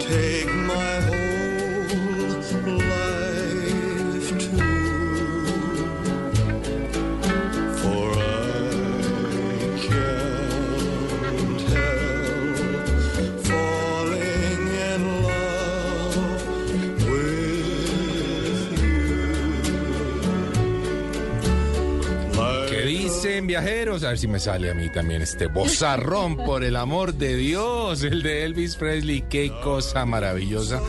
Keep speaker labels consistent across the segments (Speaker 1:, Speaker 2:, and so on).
Speaker 1: take my
Speaker 2: A ver si me sale a mí también este bozarrón, por el amor de Dios, el de Elvis Presley. Qué cosa maravillosa.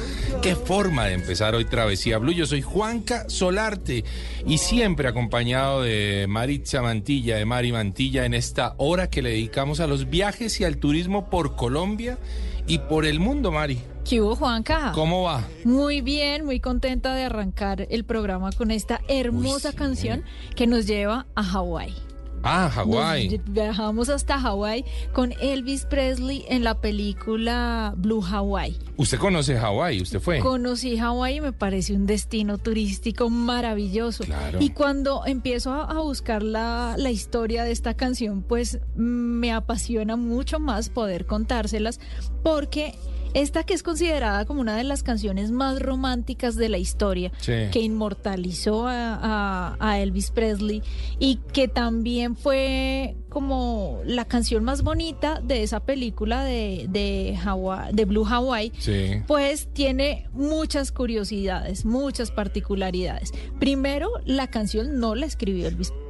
Speaker 2: Qué forma de empezar hoy Travesía Blue. Yo soy Juanca Solarte y siempre acompañado de Maritza Mantilla, de Mari Mantilla, en esta hora que le dedicamos a los viajes y al turismo por Colombia y por el mundo, Mari.
Speaker 3: ¿Qué hubo, Juanca?
Speaker 2: ¿Cómo va?
Speaker 3: Muy bien, muy contenta de arrancar el programa con esta hermosa
Speaker 2: Uy, sí.
Speaker 3: canción que nos lleva a Hawái.
Speaker 2: Ah, Hawái.
Speaker 3: Viajamos hasta Hawái con Elvis Presley en la película Blue Hawaii.
Speaker 2: ¿Usted conoce Hawái? ¿Usted fue?
Speaker 3: Conocí Hawái y me parece un destino turístico maravilloso.
Speaker 2: Claro.
Speaker 3: Y cuando empiezo a, a buscar la, la historia de esta canción, pues mm, me apasiona mucho más poder contárselas porque esta que es considerada como una de las canciones más románticas de la historia,
Speaker 2: Sí.
Speaker 3: que inmortalizó a, a- a Elvis Presley y que también fue como la canción más bonita de esa película de, de, Hawa- de Blue Hawaii,
Speaker 2: Sí.
Speaker 3: pues tiene muchas curiosidades, muchas particularidades. Primero, la canción no la escribió Elvis Presley.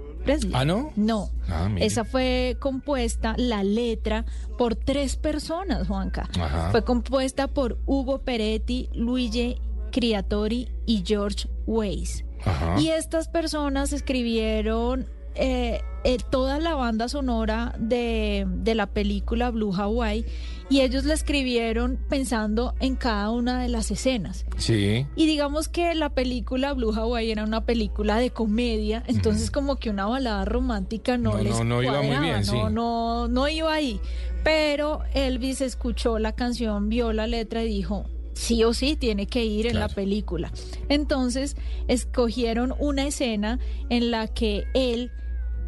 Speaker 2: ¿Ah, no?
Speaker 3: No.
Speaker 2: Ah.
Speaker 3: Esa fue compuesta, la letra, por tres personas, Juanca.
Speaker 2: Ajá.
Speaker 3: Fue compuesta por Hugo Peretti, Luigi Criatori y George Weiss.
Speaker 2: Ajá.
Speaker 3: Y estas personas escribieron eh, eh, toda la banda sonora de, de la película Blue Hawaii y ellos la escribieron pensando en cada una de las escenas.
Speaker 2: Sí.
Speaker 3: Y digamos que la película Blue Hawaii era una película de comedia, entonces como que una balada romántica no,
Speaker 2: No,
Speaker 3: les
Speaker 2: no, no iba muy bien, sí.
Speaker 3: no, no, no iba ahí. Pero Elvis escuchó la canción, vio la letra y dijo, sí o sí tiene que ir en la película. Entonces escogieron una escena en la que él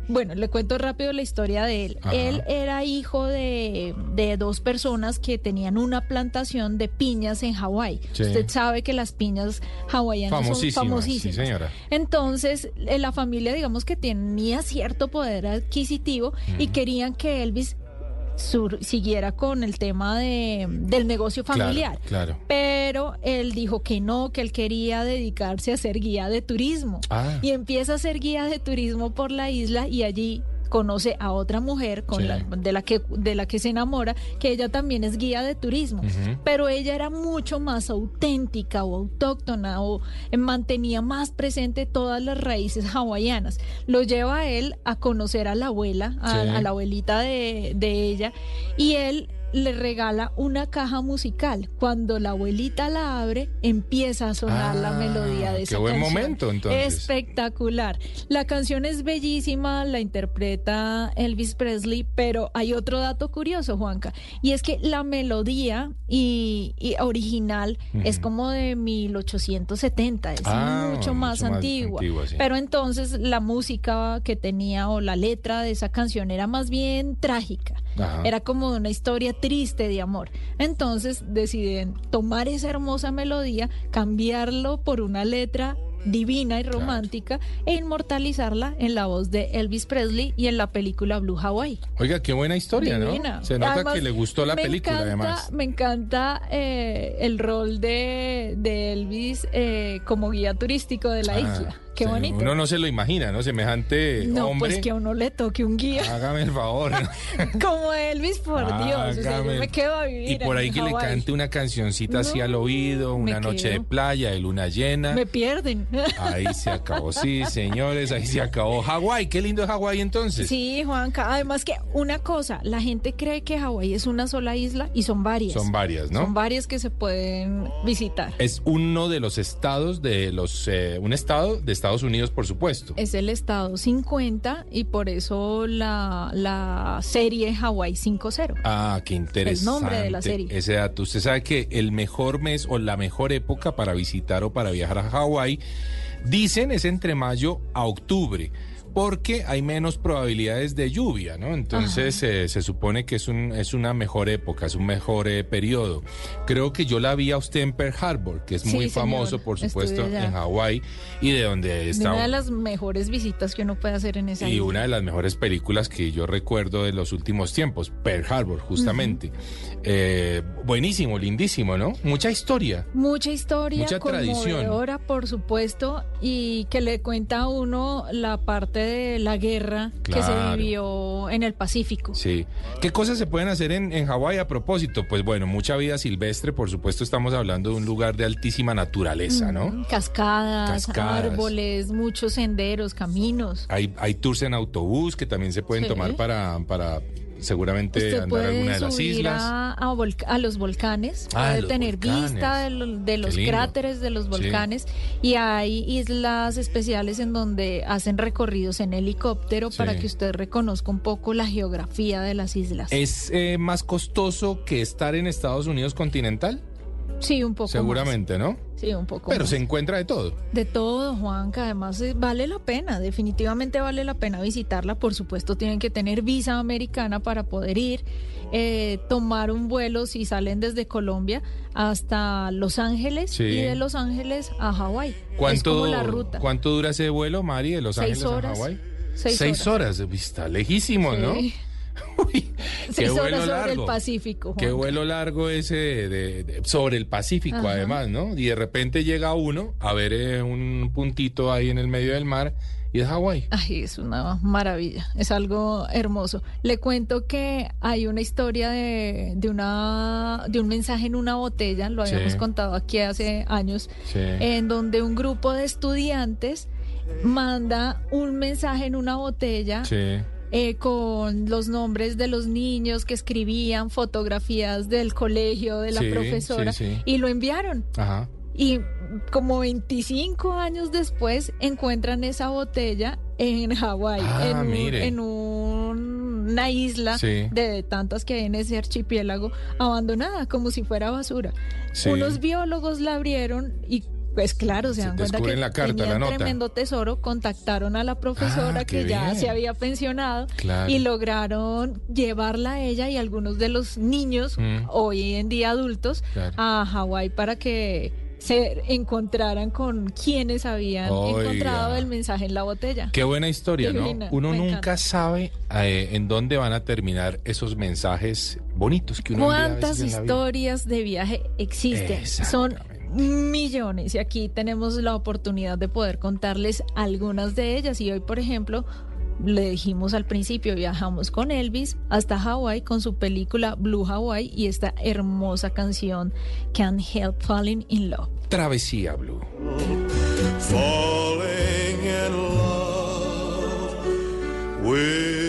Speaker 3: bueno, le cuento rápido la historia de él.
Speaker 2: Ajá.
Speaker 3: Él era hijo de, de dos personas que tenían una plantación de piñas en Hawái.
Speaker 2: Sí.
Speaker 3: Usted sabe que las piñas hawaianas
Speaker 2: Famosísimas,
Speaker 3: son
Speaker 2: sí,
Speaker 3: famosísimas.
Speaker 2: señora.
Speaker 3: Entonces, eh, la familia, digamos que tenía cierto poder adquisitivo y querían que Elvis sur- siguiera con el tema de, del negocio
Speaker 2: Claro,
Speaker 3: familiar.
Speaker 2: claro.
Speaker 3: Pero él dijo que no, que él quería dedicarse a ser guía de turismo.
Speaker 2: Ah.
Speaker 3: Y empieza a ser guía de turismo por la isla y allí conoce a otra mujer con
Speaker 2: Sí.
Speaker 3: la, de, la que, de la que se enamora, que ella también es guía de turismo. Pero ella era mucho más auténtica o autóctona o eh, mantenía más presente todas las raíces hawaianas. Lo lleva a él a conocer a la abuela, a,
Speaker 2: Sí.
Speaker 3: a la abuelita de, de ella, y él le regala una caja musical. Cuando la abuelita la abre, empieza a sonar la
Speaker 2: Ah,
Speaker 3: melodía de
Speaker 2: qué
Speaker 3: esa
Speaker 2: buen
Speaker 3: canción.
Speaker 2: momento, entonces.
Speaker 3: Espectacular. La canción es bellísima, la interpreta Elvis Presley, pero hay otro dato curioso, Juanca, y es que la melodía y, y original es como de 1870, es
Speaker 2: Ah,
Speaker 3: mucho más
Speaker 2: mucho más
Speaker 3: antigua.
Speaker 2: antigua, sí.
Speaker 3: Pero entonces la música que tenía o la letra de esa canción era más bien trágica. Era como una historia triste de amor. Entonces deciden tomar esa hermosa melodía, cambiarlo por una letra divina y romántica e inmortalizarla en la voz de Elvis Presley y en la película Blue Hawaii.
Speaker 2: Oiga, qué buena historia,
Speaker 3: Divina.
Speaker 2: ¿no? Se nota
Speaker 3: Además,
Speaker 2: que le gustó la película,
Speaker 3: encanta-
Speaker 2: además.
Speaker 3: Me encanta eh, el rol de, de Elvis eh, como guía turístico de la
Speaker 2: Ah,
Speaker 3: isla. Qué
Speaker 2: sí,
Speaker 3: bonito.
Speaker 2: Uno no se lo imagina, ¿no? Semejante
Speaker 3: no,
Speaker 2: hombre.
Speaker 3: pues que a uno le toque un guía
Speaker 2: Hágame el favor.
Speaker 3: como Elvis, por Dios. O sea, yo me quedo a vivir.
Speaker 2: Y por ahí que le cante una cancioncita así
Speaker 3: No,
Speaker 2: al oído, una noche de playa, de luna llena.
Speaker 3: Me pierden.
Speaker 2: Ahí se acabó. Sí, señores, ahí se acabó. Hawái, qué lindo es Hawái entonces.
Speaker 3: Sí, Juanca. Además que una cosa, la gente cree que Hawái es una sola isla y son varias.
Speaker 2: Son varias, ¿no?
Speaker 3: Son varias que se pueden visitar.
Speaker 2: Es uno de los estados de los, eh, un estado de Estados Unidos, por supuesto.
Speaker 3: Es el estado 50 y por eso la, la serie Hawái 5-0.
Speaker 2: Ah, qué interesante.
Speaker 3: nombre de la serie.
Speaker 2: Ese dato. Usted sabe que el mejor mes o la mejor época para visitar o para viajar a Hawái, dicen, es entre mayo a octubre. Porque hay menos probabilidades de lluvia, ¿no? Entonces eh, se supone que es, un, es una mejor época, es un mejor eh, periodo. Creo que yo la vi a usted en Pearl Harbor, que es
Speaker 3: Sí,
Speaker 2: muy
Speaker 3: señor.
Speaker 2: famoso, por supuesto, en Hawái, y de donde
Speaker 3: De
Speaker 2: está...
Speaker 3: una de las mejores visitas que uno puede hacer en esa
Speaker 2: Y
Speaker 3: isla.
Speaker 2: una de las mejores películas que yo recuerdo de los últimos tiempos, Pearl Harbor, justamente. Eh, buenísimo, lindísimo, ¿no? Mucha historia.
Speaker 3: Mucha historia,
Speaker 2: Mucha tradición.
Speaker 3: por supuesto, y que le cuenta a uno la parte de la guerra que se vivió en el Pacífico.
Speaker 2: Sí. ¿Qué cosas se pueden hacer en, en Hawái a propósito? Pues bueno, mucha vida silvestre, por supuesto estamos hablando de un lugar de altísima naturaleza, ¿no?
Speaker 3: Mm, Cascadas,
Speaker 2: Cascadas.
Speaker 3: árboles, muchos senderos, caminos.
Speaker 2: Hay, hay tours en autobús que también se pueden
Speaker 3: Sí.
Speaker 2: tomar para, para seguramente andar a alguna de las islas.
Speaker 3: a, a los volcanes,
Speaker 2: Ah,
Speaker 3: puede
Speaker 2: los
Speaker 3: tener
Speaker 2: volcanes.
Speaker 3: vista de, lo- de los cráteres de los
Speaker 2: Sí.
Speaker 3: volcanes y hay islas especiales en donde hacen recorridos en helicóptero
Speaker 2: Sí.
Speaker 3: para que usted reconozca un poco la geografía de las islas.
Speaker 2: ¿Es eh, más costoso que estar en Estados Unidos continental?
Speaker 3: Sí, un poco
Speaker 2: Seguramente, ¿no?
Speaker 3: Sí, un poco
Speaker 2: Pero
Speaker 3: más.
Speaker 2: se encuentra de todo.
Speaker 3: De todo, Juan, que además eh, vale la pena, definitivamente vale la pena visitarla. Por supuesto, tienen que tener visa americana para poder ir, eh, tomar un vuelo si salen desde Colombia hasta Los Ángeles
Speaker 2: Sí.
Speaker 3: y de Los Ángeles a Hawái. Es
Speaker 2: ¿Cuánto,
Speaker 3: como la ruta.
Speaker 2: ¿Cuánto dura ese vuelo, Mari, de Los
Speaker 3: Seis
Speaker 2: Ángeles
Speaker 3: horas.
Speaker 2: a Hawái?
Speaker 3: Seis,
Speaker 2: horas. Uy, Está lejísimo, ¿no? Uy,
Speaker 3: Seis
Speaker 2: vuelo
Speaker 3: horas sobre el
Speaker 2: largo.
Speaker 3: Pacífico.
Speaker 2: Qué vuelo largo ese de- de- sobre el Pacífico,
Speaker 3: Ajá.
Speaker 2: además, ¿no? Y de repente llega uno a ver eh, un puntito ahí en el medio del mar y es Hawái.
Speaker 3: Ay, es una maravilla, es algo hermoso. Le cuento que hay una historia de, de una de un mensaje en una botella, lo
Speaker 2: Sí.
Speaker 3: habíamos contado aquí hace años,
Speaker 2: Sí.
Speaker 3: en donde un grupo de estudiantes manda un mensaje en una botella
Speaker 2: sí.
Speaker 3: Eh, con los nombres de los niños que escribían, fotografías del colegio, de la
Speaker 2: Sí,
Speaker 3: profesora,
Speaker 2: sí, sí.
Speaker 3: y lo enviaron.
Speaker 2: Ajá.
Speaker 3: Y como 25 años después encuentran esa botella en Hawái,
Speaker 2: Ah,
Speaker 3: en, un-
Speaker 2: mire.
Speaker 3: en un- una isla
Speaker 2: Sí.
Speaker 3: de tantas que hay en ese archipiélago, abandonada, como si fuera basura.
Speaker 2: Sí.
Speaker 3: Unos biólogos la abrieron y pues claro, se
Speaker 2: Se
Speaker 3: dan cuenta que
Speaker 2: descubren la carta, la
Speaker 3: tenían
Speaker 2: nota.
Speaker 3: tremendo tesoro, contactaron a la profesora
Speaker 2: Ah, qué
Speaker 3: que ya
Speaker 2: bien.
Speaker 3: se había pensionado
Speaker 2: Claro.
Speaker 3: y lograron llevarla a ella y algunos de los niños,
Speaker 2: Mm.
Speaker 3: hoy en día adultos,
Speaker 2: Claro.
Speaker 3: a Hawái para que se encontraran con quienes habían
Speaker 2: Oiga.
Speaker 3: encontrado el mensaje en la botella.
Speaker 2: Qué buena historia, ¿no? Uno nunca
Speaker 3: encanta.
Speaker 2: sabe eh, en dónde van a terminar esos mensajes bonitos que uno a
Speaker 3: ¿Cuántas historias de viaje existen? Son. Millones y aquí tenemos la oportunidad de poder contarles algunas de ellas y hoy, por ejemplo, le dijimos al principio, viajamos con Elvis hasta Hawái con su película Blue Hawaii y esta hermosa canción Can't Help Falling in Love.
Speaker 2: Travesía Blue.
Speaker 1: falling in love with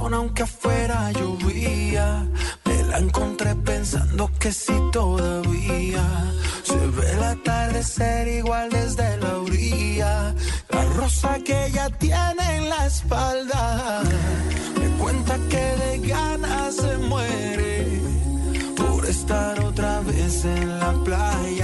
Speaker 4: Aunque afuera llovía. Me la encontré pensando que sí todavía. Se ve el atardecer igual desde la orilla. La rosa que ella tiene en la espalda. Me cuenta que de ganas se muere por estar otra vez en la playa.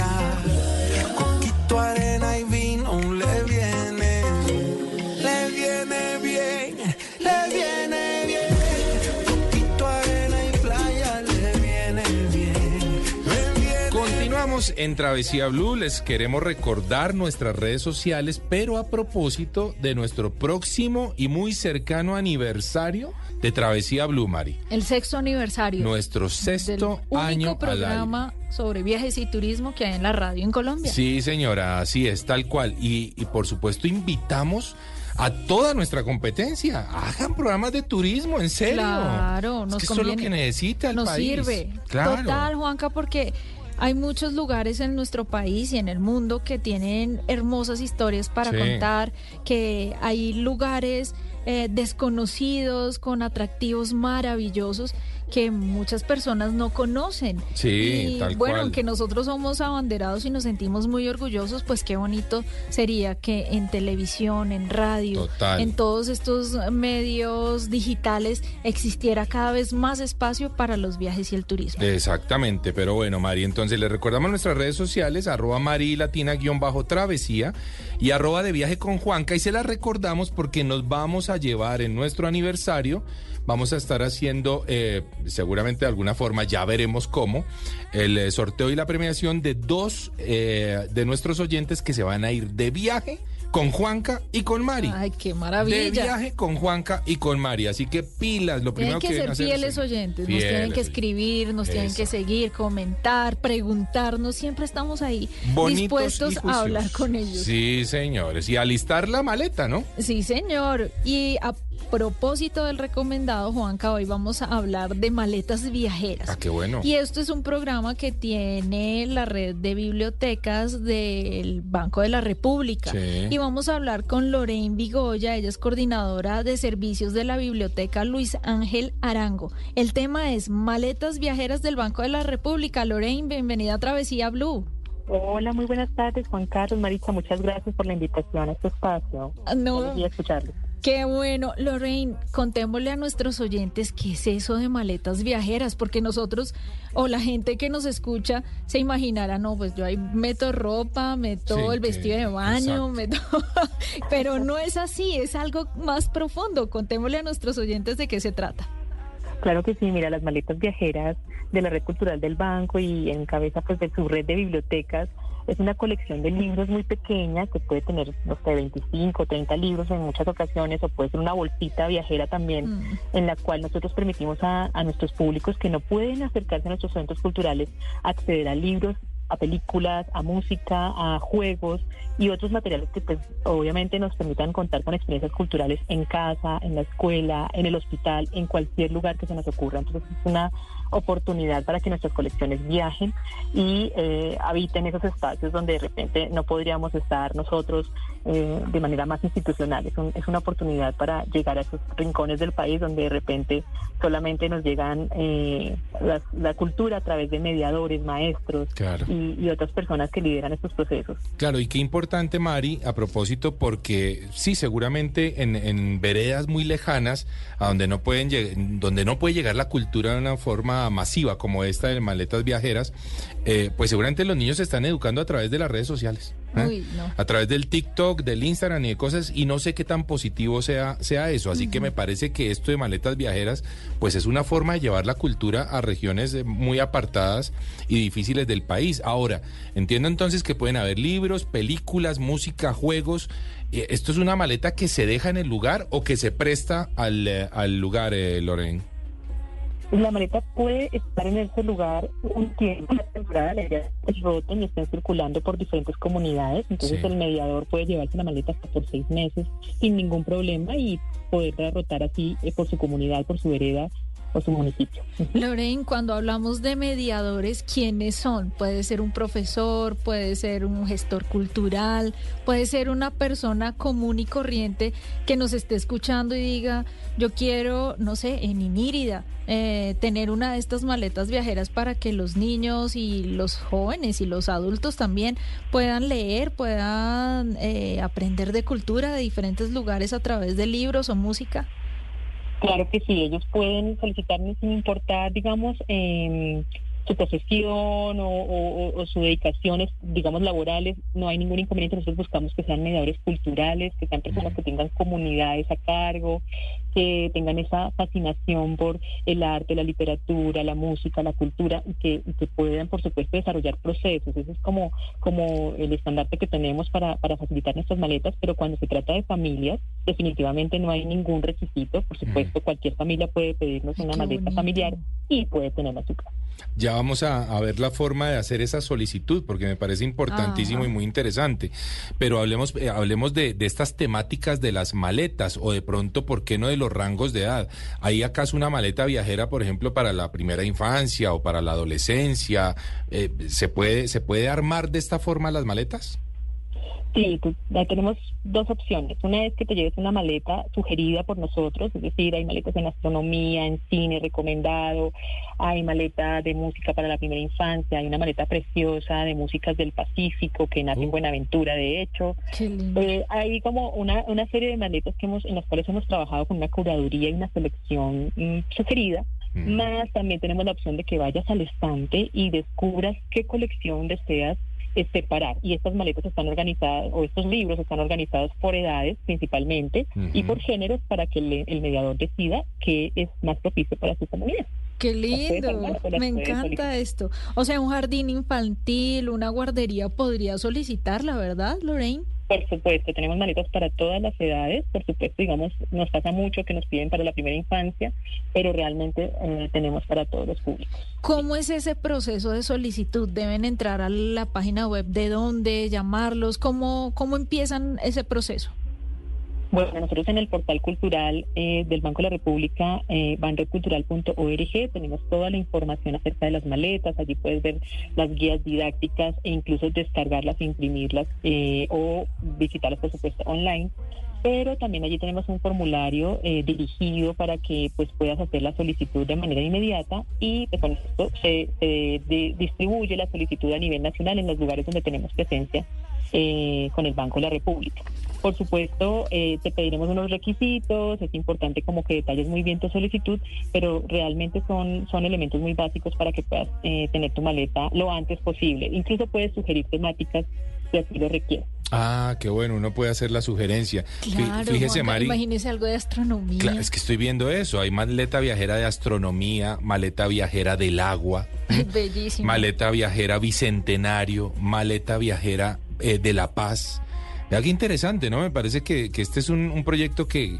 Speaker 2: En Travesía Blue. Les queremos recordar nuestras redes sociales, pero a propósito de nuestro próximo y muy cercano aniversario de Travesía Blue, Mari.
Speaker 3: El sexto aniversario.
Speaker 2: Nuestro
Speaker 3: del
Speaker 2: sexto
Speaker 3: único
Speaker 2: año al
Speaker 3: programa sobre viajes y turismo que hay en la radio en Colombia.
Speaker 2: Sí, señora, así es, tal cual. Y, y por supuesto invitamos a toda nuestra competencia. Hagan programas de turismo, en serio.
Speaker 3: Claro,
Speaker 2: Es
Speaker 3: nos
Speaker 2: que eso es lo que necesita el
Speaker 3: nos
Speaker 2: país.
Speaker 3: sirve.
Speaker 2: Claro.
Speaker 3: Total, Juanca, porque hay muchos lugares en nuestro país y en el mundo que tienen hermosas historias para
Speaker 2: Sí.
Speaker 3: contar, que hay lugares eh, desconocidos con atractivos maravillosos que muchas personas no conocen.
Speaker 2: Sí,
Speaker 3: y
Speaker 2: tal
Speaker 3: bueno,
Speaker 2: cual.
Speaker 3: aunque nosotros somos abanderados y nos sentimos muy orgullosos, pues qué bonito sería que en televisión, en radio,
Speaker 2: Total.
Speaker 3: en todos estos medios digitales existiera cada vez más espacio para los viajes y el turismo.
Speaker 2: Exactamente, pero bueno, Mari, entonces le recordamos nuestras redes sociales, arroba Mari Latina guion bajo travesía y arroba de viaje con Juanca y se las recordamos porque nos vamos a llevar en nuestro aniversario, vamos a estar haciendo eh, seguramente de alguna forma, ya veremos cómo, el eh, sorteo y la premiación de dos eh, de nuestros oyentes que se van a ir de viaje con Juanca y con Mari.
Speaker 3: Ay, qué
Speaker 2: De
Speaker 3: maravilla.
Speaker 2: viaje con Juanca y con Mari. Así que pilas, lo primero
Speaker 3: Tienen que
Speaker 2: que
Speaker 3: ser
Speaker 2: hacer
Speaker 3: fieles oyentes, nos tienen que escribir, nos tienen que seguir, comentar, preguntarnos, siempre estamos ahí
Speaker 2: Bonitos
Speaker 3: dispuestos a hablar con ellos.
Speaker 2: Sí, señores. Y alistar la maleta, ¿no?
Speaker 3: Sí, señor. Y a propósito del recomendado, Juanca, hoy vamos a hablar de maletas viajeras.
Speaker 2: Ah, qué bueno.
Speaker 3: Y esto es un programa que tiene la red de bibliotecas del Banco de la República.
Speaker 2: Sí.
Speaker 3: Y vamos a hablar con Lorraine Vigoya, ella es coordinadora de servicios de la biblioteca Luis Ángel Arango. El tema es maletas viajeras del Banco de la República. Lorraine, bienvenida a Travesía Blue.
Speaker 5: Hola, muy buenas tardes, Juan Carlos, Maritza, muchas gracias por la invitación a este espacio.
Speaker 3: Ah, no.
Speaker 5: Buenos días, escucharlos.
Speaker 3: Qué bueno, Lorraine, contémosle a nuestros oyentes qué es eso de maletas viajeras, porque nosotros o la gente que nos escucha se imaginará, no, pues yo ahí meto ropa, meto
Speaker 2: Sí,
Speaker 3: el
Speaker 2: que-
Speaker 3: vestido de baño,
Speaker 2: exacto.
Speaker 3: meto... pero no es así, es algo más profundo. Contémosle a nuestros oyentes de qué se trata.
Speaker 5: Claro que sí, mira, las maletas viajeras de la Red Cultural del Banco y en cabeza pues de su red de bibliotecas es una colección de libros muy pequeña que puede tener, no sé, 25, 30 libros en muchas ocasiones o puede ser una bolsita viajera también
Speaker 3: Mm.
Speaker 5: en la cual nosotros permitimos a, a nuestros públicos que no pueden acercarse a nuestros centros culturales acceder a libros, a películas, a música, a juegos y otros materiales que pues obviamente nos permitan contar con experiencias culturales en casa, en la escuela, en el hospital, en cualquier lugar que se nos ocurra. Entonces es una oportunidad para que nuestras colecciones viajen y eh, habiten esos espacios donde de repente no podríamos estar nosotros eh, de manera más institucional. Es, un- es una oportunidad para llegar a esos rincones del país donde de repente solamente nos llegan eh, la, la cultura a través de mediadores, maestros
Speaker 2: Claro.
Speaker 5: y, y otras personas que lideran estos procesos.
Speaker 2: Claro, y qué importante, Mari, a propósito, porque sí, seguramente en, en veredas muy lejanas, a donde no pueden donde no puede llegar la cultura de una forma masiva como esta de maletas viajeras, eh, pues seguramente los niños se están educando a través de las redes sociales. ¿eh?
Speaker 3: Uy, no.
Speaker 2: a través del TikTok, del Instagram y de cosas, y no sé qué tan positivo sea, sea eso. Así que me parece que esto de maletas viajeras, pues es una forma de llevar la cultura a regiones eh, muy apartadas y difíciles del país. Ahora, entiendo entonces que pueden haber libros, películas, música, juegos. ¿Esto es una maleta que se deja en el lugar o que se presta al, al lugar, eh, Loren?
Speaker 5: La maleta puede estar en ese lugar un tiempo, temporada, la idea es roten y estén circulando por diferentes comunidades, entonces
Speaker 2: Sí.
Speaker 5: el mediador puede llevarse la maleta hasta por seis meses sin ningún problema y poderla rotar así eh, por su comunidad, por su vereda o su municipio.
Speaker 3: Cuando hablamos de mediadores, ¿quiénes son? Puede ser un profesor, puede ser un gestor cultural, puede ser una persona común y corriente que nos esté escuchando y diga, yo quiero, no sé, en Inírida, eh, tener una de estas maletas viajeras para que los niños y los jóvenes y los adultos también puedan leer, puedan eh, aprender de cultura de diferentes lugares a través de libros o música.
Speaker 5: Claro que sí, ellos pueden solicitarnos sin importar, digamos, em, su profesión o, o- o su dedicación, es, digamos, laborales, no hay ningún inconveniente. Nosotros buscamos que sean mediadores culturales, que sean personas que tengan comunidades a cargo, que tengan esa fascinación por el arte, la literatura, la música, la cultura, y que, y que puedan, por supuesto, desarrollar procesos. Ese es como, como el estandarte que tenemos para, para facilitar nuestras maletas, pero cuando se trata de familias, definitivamente no hay ningún requisito. Por supuesto, cualquier familia puede pedirnos una
Speaker 3: qué
Speaker 5: maleta
Speaker 3: bonito.
Speaker 5: familiar y puede tenerla en su casa.
Speaker 2: Ya vamos a, a ver la forma de hacer esa solicitud, porque me parece importantísimo
Speaker 3: Ajá.
Speaker 2: y muy interesante. Pero hablemos, eh, hablemos de, de estas temáticas de las maletas, o de pronto, ¿por qué no de los rangos de edad? ¿Hay acaso una maleta viajera, por ejemplo, para la primera infancia o para la adolescencia? Eh, ¿se, puede, ¿Se puede armar de esta forma las maletas?
Speaker 5: Sí, tú- ya tenemos dos opciones. Una es que te lleves una maleta sugerida por nosotros, es decir, hay maletas en astronomía, en cine recomendado, hay maleta de música para la primera infancia, hay una maleta preciosa de músicas del Pacífico que nace en
Speaker 2: Uh.
Speaker 5: Buenaventura, de hecho. Eh, hay como una, una serie de maletas que hemos, en las cuales hemos trabajado con una curaduría y una selección mm, sugerida.
Speaker 2: Mm.
Speaker 5: Más también tenemos la opción de que vayas al estante y descubras qué colección deseas separar. Y estas maletas están organizadas, o estos libros están organizados por edades principalmente y por géneros para que el, el mediador decida qué es más propicio para su comunidad.
Speaker 3: Qué lindo, me encanta esto. O sea, un jardín infantil, una guardería podría solicitarla, ¿verdad, Lorraine?
Speaker 5: Por supuesto, tenemos maletas para todas las edades. Por supuesto, digamos, nos pasa mucho que nos piden para la primera infancia, pero realmente eh, tenemos para todos los públicos.
Speaker 3: ¿Cómo es ese proceso de solicitud? ¿Deben entrar a la página web de dónde, llamarlos? ¿Cómo, cómo empiezan ese proceso?
Speaker 5: Bueno, nosotros en el portal cultural eh, del Banco de la República, eh, banredcultural.org, tenemos toda la información acerca de las maletas. Allí puedes ver las guías didácticas e incluso descargarlas imprimirlas eh, o visitarlas, por supuesto, online. Pero también allí tenemos un formulario eh, dirigido para que pues puedas hacer la solicitud de manera inmediata y pues, con esto se, se di- distribuye la solicitud a nivel nacional en los lugares donde tenemos presencia eh, con el Banco de la República. Por supuesto, eh, te pediremos unos requisitos, es importante como que detalles muy bien tu solicitud, pero realmente son, son elementos muy básicos para que puedas eh, tener tu maleta lo antes posible. Incluso puedes sugerir temáticas si así lo requieres.
Speaker 2: Ah, qué bueno, uno puede hacer la sugerencia.
Speaker 3: Claro,
Speaker 2: Fíjese, Mari.
Speaker 3: imagínese algo de astronomía.
Speaker 2: Cla- es que estoy viendo eso. Hay maleta viajera de astronomía, maleta viajera del agua,
Speaker 3: Bellísimo.
Speaker 2: maleta viajera bicentenario, maleta viajera eh, de La Paz. Vea qué interesante, ¿no? Me parece que, que este es un, proyecto que,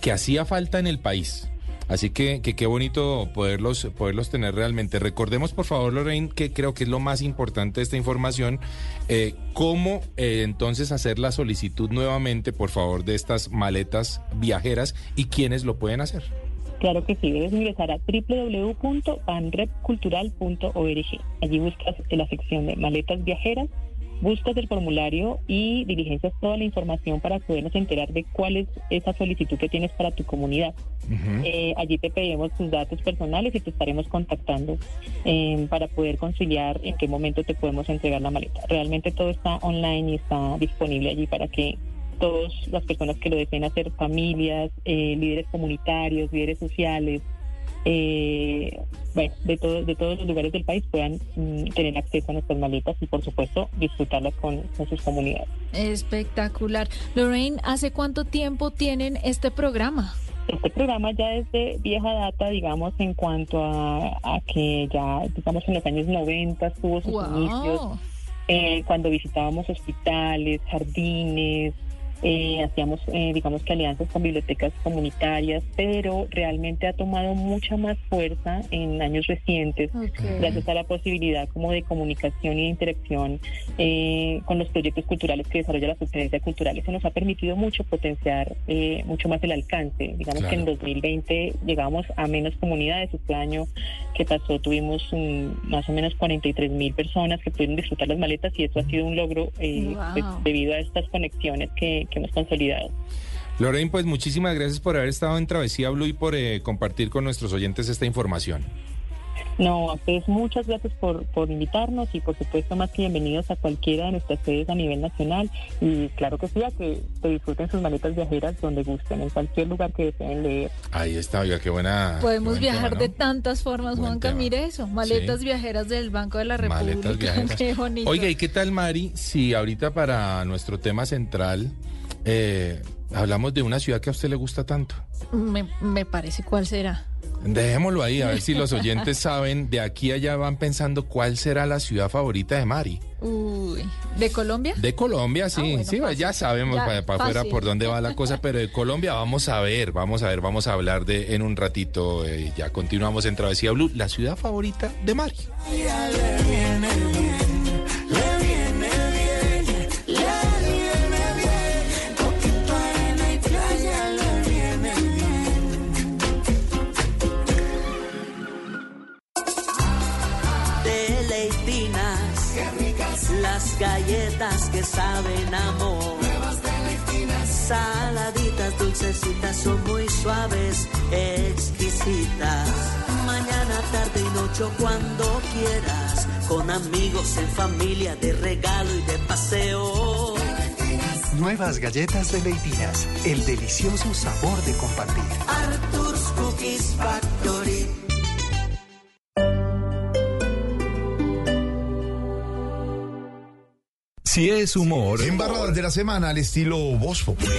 Speaker 2: que hacía falta en el país. Así que qué bonito poderlos, poderlos tener realmente. Recordemos, por favor, Lorraine, que creo que es lo más importante de esta información, eh, cómo eh, entonces hacer la solicitud nuevamente, por favor, de estas maletas viajeras y quiénes lo pueden hacer.
Speaker 5: Claro que sí, debes ingresar a www.banrepcultural.org. Allí buscas en la sección de maletas viajeras, buscas el formulario y diligencias toda la información para podernos enterar de cuál es esa solicitud que tienes para tu comunidad. Eh, allí te pedimos tus datos personales y te estaremos contactando eh, para poder conciliar en qué momento te podemos entregar la maleta. Realmente todo está online y está disponible allí para que todas las personas que lo deseen hacer, familias, eh, líderes comunitarios, líderes sociales, eh, bueno, de, todo- de todos los lugares del país puedan mm, tener acceso a nuestras maletas y por supuesto disfrutarlas con, con sus comunidades.
Speaker 3: Espectacular. Lorraine, ¿hace cuánto tiempo tienen este programa?
Speaker 5: Este programa ya es de vieja data, digamos, en cuanto a, a que ya, digamos, en los años 90 tuvo sus inicios, eh, cuando visitábamos hospitales, jardines, eh, hacíamos, eh, digamos que alianzas con bibliotecas comunitarias, pero realmente ha tomado mucha más fuerza en años recientes gracias a la posibilidad como de comunicación y de interacción eh, con los proyectos culturales que desarrolla la Subgerencia Cultural. Eso nos ha permitido mucho potenciar eh, mucho más el alcance. Digamos que en
Speaker 2: Claro.
Speaker 5: 2020 llegamos a menos comunidades. Este año que pasó tuvimos mm, más o menos 43 mil personas que pudieron disfrutar las maletas y eso ha sido un logro eh,
Speaker 3: Wow.
Speaker 5: pues, debido a estas conexiones que, que hemos consolidado.
Speaker 2: Lorraine, pues muchísimas gracias por haber estado en Travesía Blue y por eh, compartir con nuestros oyentes esta información.
Speaker 5: No, a ustedes muchas gracias por, por invitarnos y por supuesto más que bienvenidos a cualquiera de nuestras sedes a nivel nacional y claro que sí, a que, que disfruten sus maletas viajeras donde gusten, en cualquier lugar que deseen leer.
Speaker 2: Ahí está, oiga, qué buena.
Speaker 3: Podemos
Speaker 2: qué
Speaker 3: viajar
Speaker 2: tema,
Speaker 3: de tantas formas,
Speaker 2: Buen
Speaker 3: Juanca.
Speaker 2: tema.
Speaker 3: Mire eso, maletas
Speaker 2: Sí.
Speaker 3: viajeras del Banco de la República.
Speaker 2: Maletas viajeras.
Speaker 3: Qué bonito.
Speaker 2: Oiga, ¿y qué tal, Mari, si ahorita para nuestro tema central eh, hablamos de una ciudad que a usted le gusta tanto?
Speaker 3: me, me parece, ¿cuál será?
Speaker 2: Dejémoslo ahí, a ver si los oyentes saben, de aquí a allá van pensando cuál será la ciudad favorita de Mari.
Speaker 3: Uy, ¿de Colombia?
Speaker 2: De Colombia, sí,
Speaker 3: Ah, bueno,
Speaker 2: sí,
Speaker 3: fácil.
Speaker 2: ya sabemos
Speaker 3: Ya,
Speaker 2: para, para afuera por dónde va la cosa, pero de Colombia vamos a ver, vamos a ver, vamos a hablar de en un ratito, eh, ya continuamos en Travesía Blue, la ciudad favorita de Mari.
Speaker 6: Saben amor. Saladitas, dulcecitas, son muy suaves, exquisitas. Mañana, tarde y noche, cuando quieras. Con amigos, en familia, de regalo y de paseo.
Speaker 7: Nuevas galletas de leitinas, el delicioso sabor de compartir.
Speaker 6: Arthur's Cookies Factory.
Speaker 8: Si es humor,
Speaker 9: Embarradas de la semana al estilo Voz Populi.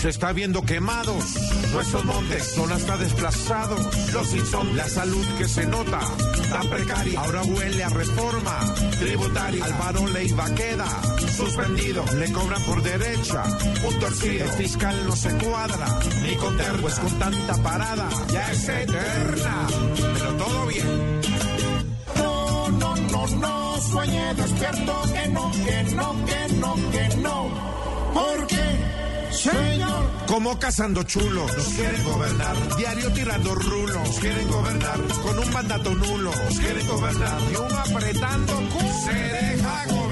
Speaker 10: Se está viendo quemados nuestros montes, zona está desplazado, los Simpson, la salud que se nota, tan precaria, ahora huele a reforma tributaria, Álvaro Leiva queda suspendido, le cobran por derecha, un torcido, el fiscal no se cuadra, ni con pues con tanta parada, ya es eterna, pero todo bien. No, no, no, no, sueñe despierto, que no, que no, que no, que no. ¿Por qué, señor? Como cazando chulos, nos quieren gobernar. Diario tirando rulos, nos quieren gobernar. Con un mandato nulo, nos quieren gobernar. Y un apretando cu- se deja gobernar.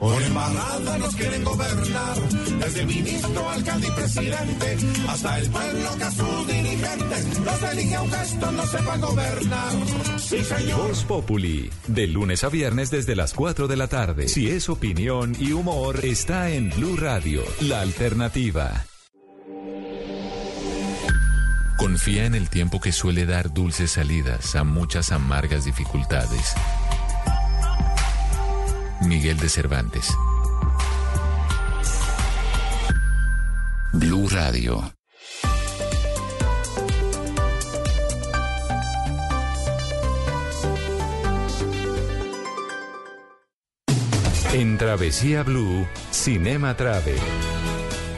Speaker 10: Por embarrada nos quieren gobernar, desde ministro, alcalde y presidente, hasta el pueblo que a sus dirigentes los elige aunque estos no sepan gobernar. Sí, señor.
Speaker 8: Voz Populi, de lunes a viernes desde las 4 de la tarde. Si es opinión y humor, está en Blue Radio, la alternativa. Confía en el tiempo que suele dar dulces salidas a muchas amargas dificultades. Miguel de Cervantes. Blue Radio. En Travesía Blue, Cinema Travel.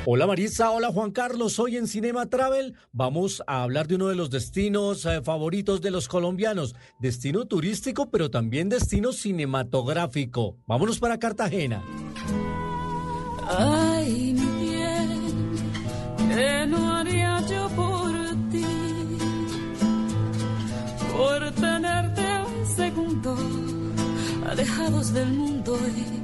Speaker 11: Hola Marisa, hola Juan Carlos, hoy en Cinema Travel vamos a hablar de uno de los destinos eh, favoritos de los colombianos, destino turístico pero también destino cinematográfico. Vámonos para Cartagena.
Speaker 12: Ay, mi bien, ¿qué no haría yo por ti? Por tenerte un segundo, alejados del mundo y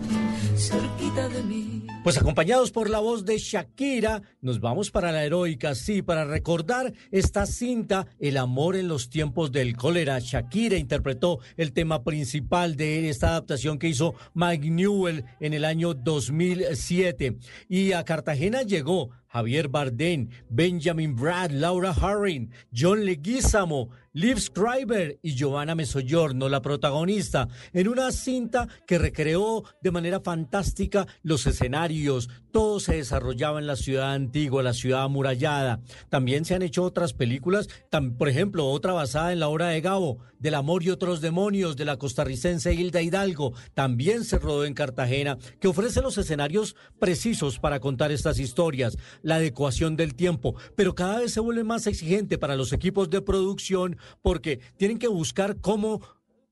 Speaker 11: Pues acompañados por la voz de Shakira, nos vamos para la heroica, sí, para recordar esta cinta, El amor en los tiempos del cólera. Shakira interpretó el tema principal de esta adaptación que hizo Mike Newell en el año 2007. Y a Cartagena llegó Javier Bardem, Benjamin Brad, Laura Harring, John Leguizamo, Liv Schreiber y Giovanna Mesogiorno, la protagonista, en una cinta que recreó de manera fantástica los escenarios. Todo se desarrollaba en la ciudad antigua, la ciudad amurallada. También se han hecho otras películas, por ejemplo, otra basada en la obra de Gabo, del amor y otros demonios, de la costarricense Hilda Hidalgo. También se rodó en Cartagena, que ofrece los escenarios precisos para contar estas historias, la adecuación del tiempo, pero cada vez se vuelve más exigente para los equipos de producción porque tienen que buscar cómo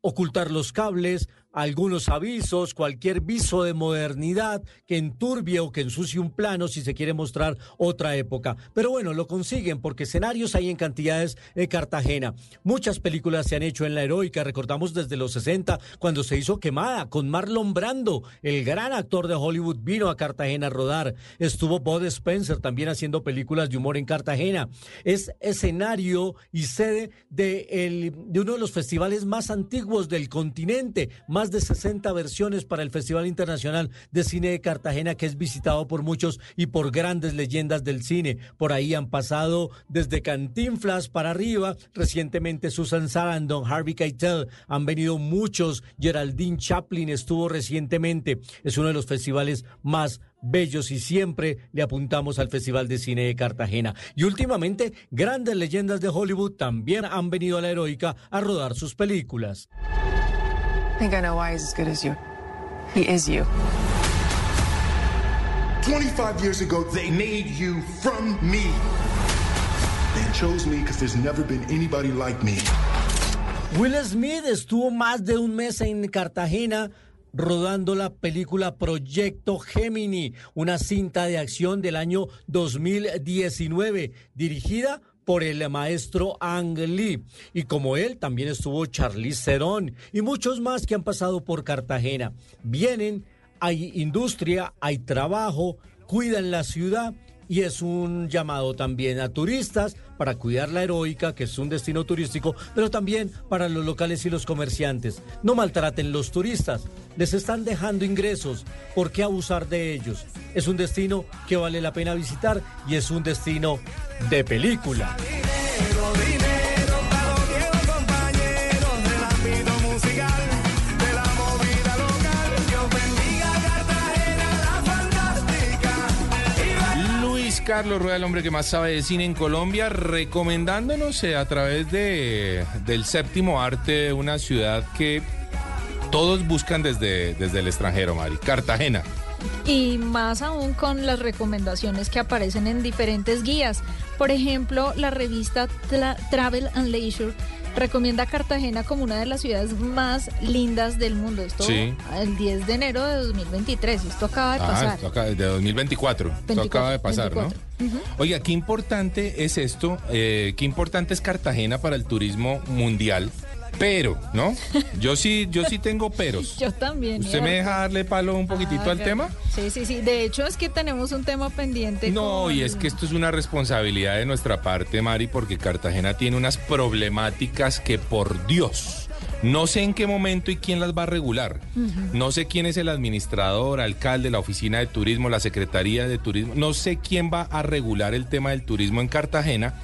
Speaker 11: ocultar los cables, algunos avisos, cualquier viso de modernidad que enturbie o que ensucie un plano si se quiere mostrar otra época. Pero bueno, lo consiguen porque escenarios hay en cantidades en Cartagena. Muchas películas se han hecho en la heroica, recordamos desde los 60 cuando se hizo Quemada con Marlon Brando, el gran actor de Hollywood vino a Cartagena a rodar. Estuvo Bud Spencer también haciendo películas de humor en Cartagena. Es escenario y sede de, el- de uno de los festivales más antiguos del continente, más de 60 versiones para el Festival Internacional de Cine de Cartagena, que es visitado por muchos y por grandes leyendas del cine. Por ahí han pasado desde Cantinflas para arriba, recientemente Susan Sarandon, Harvey Keitel, han venido muchos, Geraldine Chaplin estuvo recientemente. Es uno de los festivales más bellos y siempre le apuntamos al Festival de Cine de Cartagena. Y últimamente, grandes leyendas de Hollywood también han venido a la heroica a rodar sus películas.
Speaker 13: I think I know why he's as good as you. He is you.
Speaker 14: 25 years ago, they made you from me. They chose me because there's never been anybody like me.
Speaker 11: Will Smith estuvo más de un mes en Cartagena rodando la película Proyecto Gemini, una cinta de acción del año 2019, dirigida por el maestro Ang Lee. Y como él, también estuvo Charlize Theron y muchos más que han pasado por Cartagena. Vienen, hay industria, hay trabajo, cuidan la ciudad y es un llamado también a turistas para cuidar la heroica, que es un destino turístico, pero también para los locales y los comerciantes. No maltraten los turistas, les están dejando ingresos, ¿por qué abusar de ellos? Es un destino que vale la pena visitar y es un destino de película.
Speaker 2: Carlos Rueda, el hombre que más sabe de cine en Colombia, recomendándonos eh, a través de, del séptimo arte una ciudad que todos buscan desde, desde el extranjero, Mari. Cartagena.
Speaker 3: Y más aún con las recomendaciones que aparecen en diferentes guías. Por ejemplo, la revista Tra- Travel and Leisure recomienda Cartagena como una de las ciudades más lindas del mundo. Esto
Speaker 2: Sí.
Speaker 3: el 10 de enero de 2023. Esto acaba de
Speaker 2: Ah,
Speaker 3: pasar.
Speaker 2: esto acaba- de 2024. esto
Speaker 3: 24,
Speaker 2: acaba de pasar,
Speaker 3: 24.
Speaker 2: ¿no?
Speaker 3: Ujú.
Speaker 2: Oiga, qué importante es esto, eh, qué importante es Cartagena para el turismo mundial. Pero, ¿no? Yo sí, yo sí tengo peros.
Speaker 3: Yo también.
Speaker 2: ¿Usted me deja darle palo un poquitito al
Speaker 3: Haga.
Speaker 2: tema?
Speaker 3: Sí, sí, sí. De hecho, es que tenemos un tema pendiente.
Speaker 2: No,
Speaker 3: con-
Speaker 2: y es que esto es una responsabilidad de nuestra parte, Mari, porque Cartagena tiene unas problemáticas que, por Dios, no sé en qué momento y quién las va a regular. No sé quién es el administrador, alcalde, la oficina de turismo, la secretaría de turismo. No sé quién va a regular el tema del turismo en Cartagena,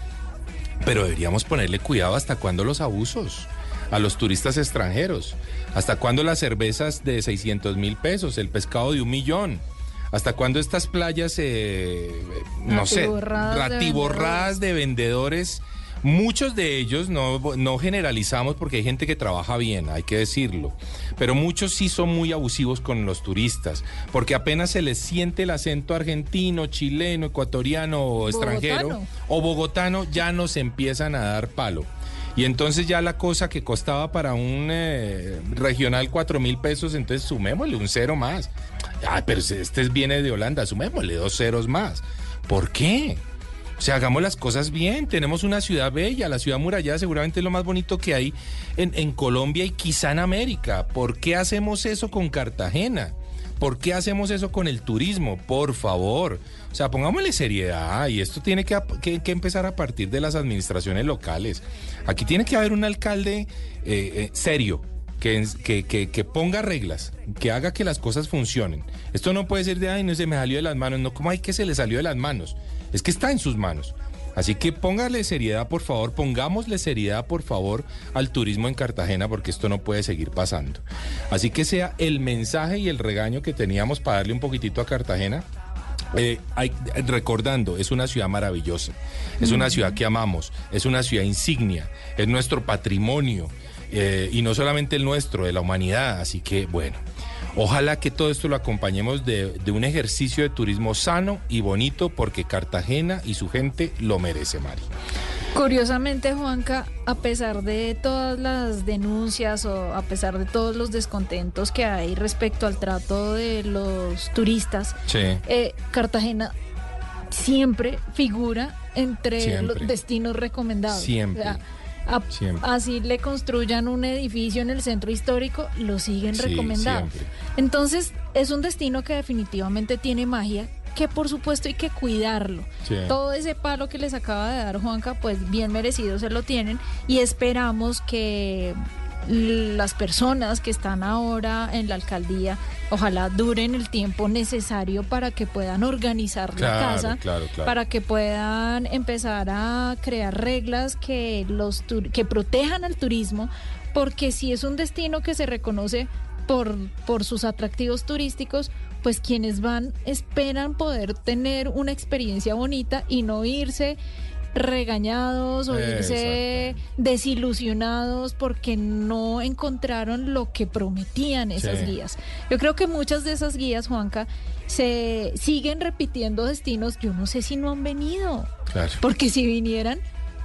Speaker 2: pero deberíamos ponerle cuidado hasta cuándo los abusos a los turistas extranjeros. ¿Hasta cuándo las cervezas de 600 mil pesos, el pescado de un millón? ¿Hasta cuándo estas playas, eh, no sé,
Speaker 3: Ratiborradas de
Speaker 2: vendedores? Muchos de ellos, no, no generalizamos porque hay gente que trabaja bien, hay que decirlo, pero muchos sí son muy abusivos con los turistas, porque apenas se les siente el acento argentino, chileno, ecuatoriano o extranjero o bogotano, ya nos empiezan a dar palo. Y entonces ya la cosa que costaba para un eh, regional cuatro mil pesos, entonces sumémosle un cero más. Ay, pero este viene de Holanda, sumémosle dos ceros más. ¿Por qué? O sea, hagamos las cosas bien. Tenemos una ciudad bella, la ciudad murallada seguramente es lo más bonito que hay en Colombia y quizá en América. ¿Por qué hacemos eso con Cartagena? ¿Por qué hacemos eso con el turismo? Por favor. O sea, pongámosle seriedad y esto tiene que, empezar a partir de las administraciones locales. Aquí tiene que haber un alcalde eh, eh, serio, que, que, que- ponga reglas, que haga que las cosas funcionen. Esto no puede ser de, ay, no se me salió de las manos. No, ¿cómo hay que se le salió de las manos? Es que está en sus manos. Así que póngale seriedad, por favor, pongámosle seriedad, por favor, al turismo en Cartagena, porque esto no puede seguir pasando. Así que sea el mensaje y el regaño que teníamos para darle un poquitito a Cartagena. Eh, hay- recordando, es una ciudad maravillosa, es una ciudad que amamos, es una ciudad insignia, es nuestro patrimonio, eh, y no solamente el nuestro, de la humanidad. Así que, bueno, ojalá que todo esto lo acompañemos de, de un ejercicio de turismo sano y bonito, porque Cartagena y su gente lo merece, Mari.
Speaker 3: Curiosamente, Juanca, a pesar de todas las denuncias o a pesar de todos los descontentos que hay respecto al trato de los turistas,
Speaker 2: Sí.
Speaker 3: eh, Cartagena siempre figura entre
Speaker 2: Siempre.
Speaker 3: los destinos recomendados.
Speaker 2: Siempre.
Speaker 3: O sea, a- así le construyan un edificio en el centro histórico, lo siguen
Speaker 2: Sí,
Speaker 3: recomendando.
Speaker 2: siempre.
Speaker 3: Entonces, es un destino que definitivamente tiene magia, que por supuesto hay que cuidarlo.
Speaker 2: Sí.
Speaker 3: Todo ese palo que les acaba de dar Juanca, pues bien merecido se lo tienen y esperamos que las personas que están ahora en la alcaldía, ojalá duren el tiempo necesario para que puedan organizar la casa,
Speaker 2: claro, claro.
Speaker 3: para que puedan empezar a crear reglas que los tur- que protejan al turismo, porque si es un destino que se reconoce por, por sus atractivos turísticos, pues quienes van esperan poder tener una experiencia bonita y no irse regañados o irse desilusionados porque no encontraron lo que prometían esas
Speaker 15: Sí.
Speaker 3: guías. Yo creo que muchas de esas guías, Juanca, se siguen repitiendo destinos. Yo no sé si no han venido.
Speaker 2: Claro.
Speaker 3: Porque si vinieran,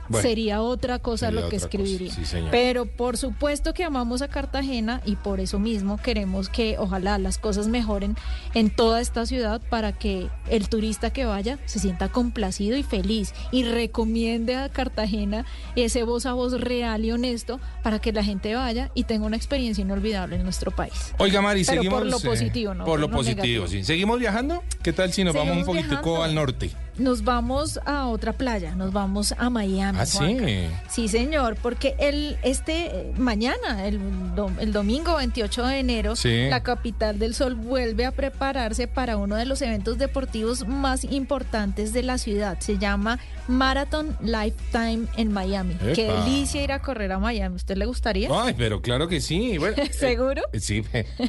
Speaker 2: Bueno,
Speaker 3: sería otra cosa
Speaker 2: sería
Speaker 3: lo que escribiría.
Speaker 2: sí.
Speaker 3: Pero por supuesto que amamos a Cartagena y por eso mismo queremos que ojalá las cosas mejoren en toda esta ciudad para que el turista que vaya se sienta complacido y feliz y recomiende a Cartagena ese voz a voz real y honesto para que la gente vaya y tenga una experiencia inolvidable en nuestro país.
Speaker 2: Oiga, Mari,
Speaker 3: Pero
Speaker 2: seguimos.
Speaker 3: por lo
Speaker 2: eh,
Speaker 3: positivo, ¿no?
Speaker 2: Por lo
Speaker 3: Por lo
Speaker 2: positivo,
Speaker 3: negativo.
Speaker 2: sí. ¿Seguimos viajando? ¿Qué tal si nos vamos un poquitico
Speaker 3: viajando.
Speaker 2: al norte?
Speaker 3: Nos vamos a otra playa, nos vamos a Miami.
Speaker 2: Ah,
Speaker 3: Juanca.
Speaker 2: sí.
Speaker 3: Sí, señor, porque el este eh, mañana, el, dom- el domingo 28 de enero,
Speaker 2: Sí.
Speaker 3: la capital del sol vuelve a prepararse para uno de los eventos deportivos más importantes de la ciudad. Se llama Marathon Lifetime en Miami. Qué delicia ir a correr a Miami. ¿Usted le gustaría?
Speaker 2: Ay, pero claro que sí. Bueno, eh,
Speaker 3: ¿Seguro?
Speaker 2: eh, sí,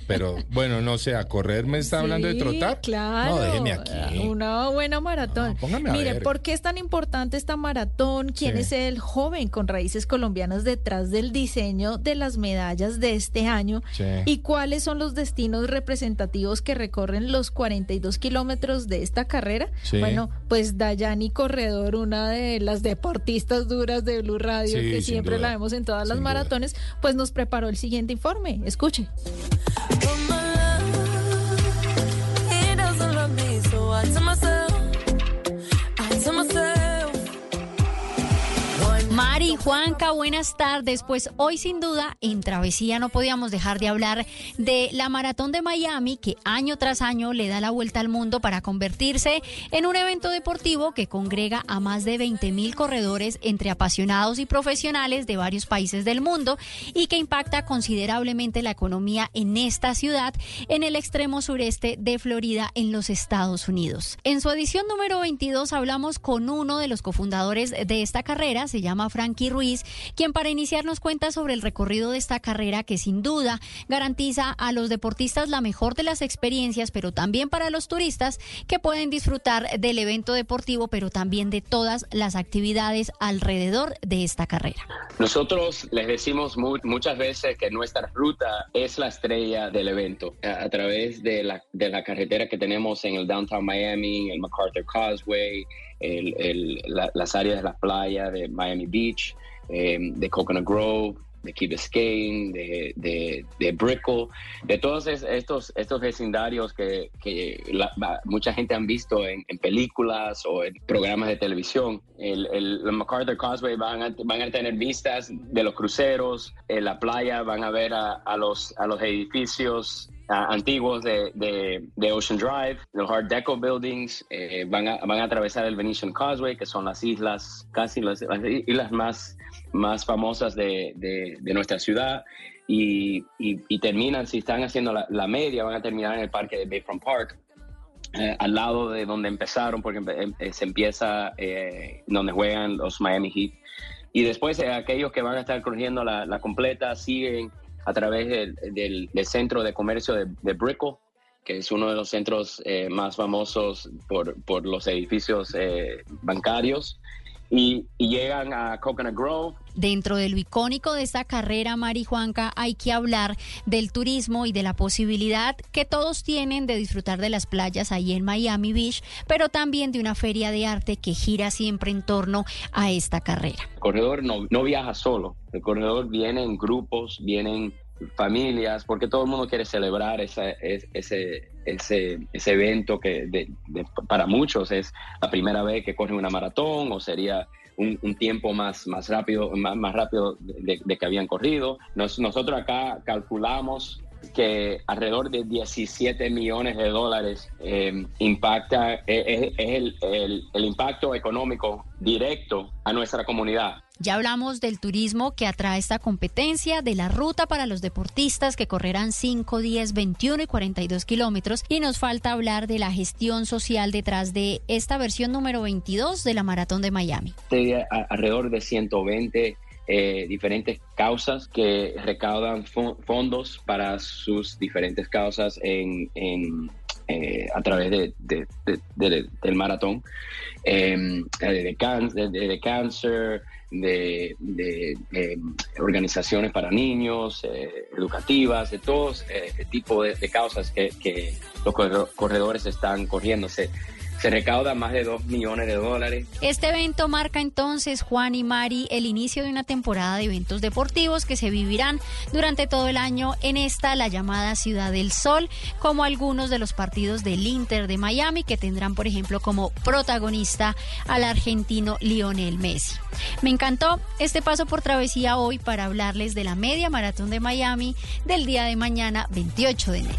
Speaker 2: pero bueno, no sé, a correr me está hablando de trotar.
Speaker 3: Claro.
Speaker 2: No, déjeme aquí.
Speaker 3: Una buena maratón.
Speaker 2: póngame a
Speaker 3: Mire,
Speaker 2: ver.
Speaker 3: ¿por qué es tan importante esta maratón? ¿Quién
Speaker 2: Sí.
Speaker 3: es el joven con raíces colombianas detrás del diseño de las medallas de este año?
Speaker 2: Sí.
Speaker 3: ¿Y cuáles son los destinos representativos que recorren los 42 kilómetros de esta carrera?
Speaker 2: Sí.
Speaker 3: Bueno, pues Dayani Corredor, una de las deportistas duras de Blue Radio,
Speaker 2: Sí,
Speaker 3: que siempre
Speaker 2: duda,
Speaker 3: la vemos en todas las
Speaker 2: sin duda.
Speaker 3: maratones, pues nos preparó el siguiente informe. Escuche.
Speaker 16: Mari, Juanca, buenas tardes. Pues hoy sin duda en Travesía no podíamos dejar de hablar de la Maratón de Miami que año tras año le da la vuelta al mundo para convertirse en un evento deportivo que congrega a más de 20 mil corredores entre apasionados y profesionales de varios países del mundo y que impacta considerablemente la economía en esta ciudad en el extremo sureste de Florida en los Estados Unidos. En su edición número 22 hablamos con uno de los cofundadores de esta carrera, se llama Frankie Ruiz, quien para iniciar nos cuenta sobre el recorrido de esta carrera que sin duda garantiza a los deportistas la mejor de las experiencias, pero también para los turistas que pueden disfrutar del evento deportivo, pero también de todas las actividades alrededor de esta carrera.
Speaker 15: Nosotros les decimos mu- muchas veces que nuestra ruta es la estrella del evento. A, a través de la, de la carretera que tenemos en el downtown Miami, el MacArthur Causeway, el- el- la- las áreas de la playa de Miami Beach, eh, de Coconut Grove, de Key Biscayne, de, de, de de todos es- estos, estos vecindarios que, que la- mucha gente han visto en, películas o en programas de televisión. El, el, MacArthur Causeway van a, van a tener vistas de los cruceros, en la playa van a ver a, a los, a los edificios antiguos de, de, de Ocean Drive, los Art Deco buildings, eh, van, a, van a atravesar el Venetian Causeway, que son las islas, casi las islas más, más famosas de, de- nuestra ciudad. Y, terminan, si están haciendo la, media, van a terminar en el parque de Bayfront Park, eh, al lado de donde empezaron, porque em- se empieza eh, donde juegan los Miami Heat. Y después eh, aquellos que van a estar corriendo la, completa siguen a través del, centro de comercio de, de que es uno de los centros eh, más famosos por, por los edificios eh, bancarios, y, y llegan a Coconut Grove,
Speaker 16: Dentro de lo icónico de esta carrera, Mari Juanca, hay que hablar del turismo y de la posibilidad que todos tienen de disfrutar de las playas ahí en Miami Beach, pero también de una feria de arte que gira siempre en torno a esta carrera.
Speaker 15: El corredor no, no viaja solo, el corredor viene en grupos, vienen familias, porque todo el mundo quiere celebrar esa- ese, ese, ese evento que de- para muchos es la primera vez que corren una maratón o sería un, un tiempo más, más rápido, más, más rápido de, que habían corrido. Nos- nosotros acá calculamos que alrededor de 17 millones de dólares eh, impacta, eh, es, es el, el- el impacto económico directo a nuestra comunidad.
Speaker 16: Ya hablamos del turismo que atrae esta competencia, de la ruta para los deportistas que correrán 5, 10, 21 y 42 kilómetros. Y nos falta hablar de la gestión social detrás de esta versión número 22 de la Maratón de Miami.
Speaker 15: alrededor de 120 eh, diferentes causas que recaudan fo- fondos para sus diferentes causas en, en, eh, a través de, de- de- de- del maratón, eh, de, de can- de- cáncer, de, eh, organizaciones para niños, eh, educativas, de todos eh, tipo de, de causas que, que los corredor- corredores están corriéndose. Se recauda más de 2 millones de dólares
Speaker 16: Este evento marca entonces, Juan y Mari, el inicio de una temporada de eventos deportivos que se vivirán durante todo el año en esta, la llamada Ciudad del Sol, como algunos de los partidos del Inter de Miami, que tendrán, por ejemplo, como protagonista al argentino Lionel Messi. Me encantó este paso por travesía hoy para hablarles de la media maratón de Miami del día de mañana, 28 de enero.